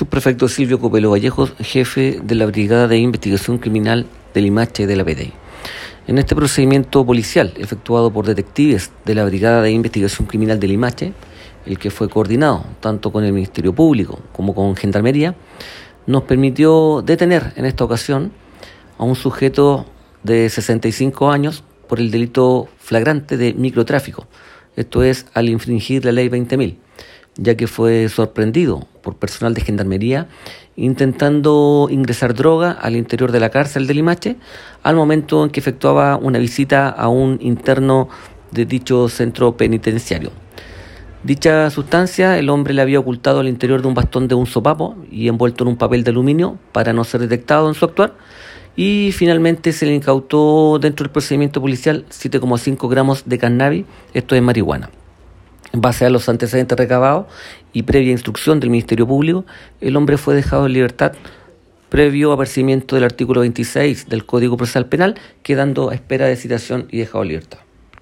Subprefecto Silvio Copelo Vallejos, jefe de la Brigada de Investigación Criminal del IMACHE de la PDI. En este procedimiento policial efectuado por detectives de la Brigada de Investigación Criminal del IMACHE, el que fue coordinado tanto con el Ministerio Público como con Gendarmería, nos permitió detener en esta ocasión a un sujeto de 65 años por el delito flagrante de microtráfico, esto es al infringir la ley 20.000 ya que fue sorprendido personal de gendarmería intentando ingresar droga al interior de la cárcel de Limache al momento en que efectuaba una visita a un interno de dicho centro penitenciario. Dicha sustancia el hombre le había ocultado al interior de un bastón de un sopapo y envuelto en un papel de aluminio para no ser detectado en su actuar y finalmente se le incautó dentro del procedimiento policial 7,5 gramos de cannabis, esto es marihuana. En base a los antecedentes recabados y previa instrucción del Ministerio Público, el hombre fue dejado en libertad previo apercibimiento del artículo 26 del Código Procesal Penal, quedando a espera de citación y dejado en libertad.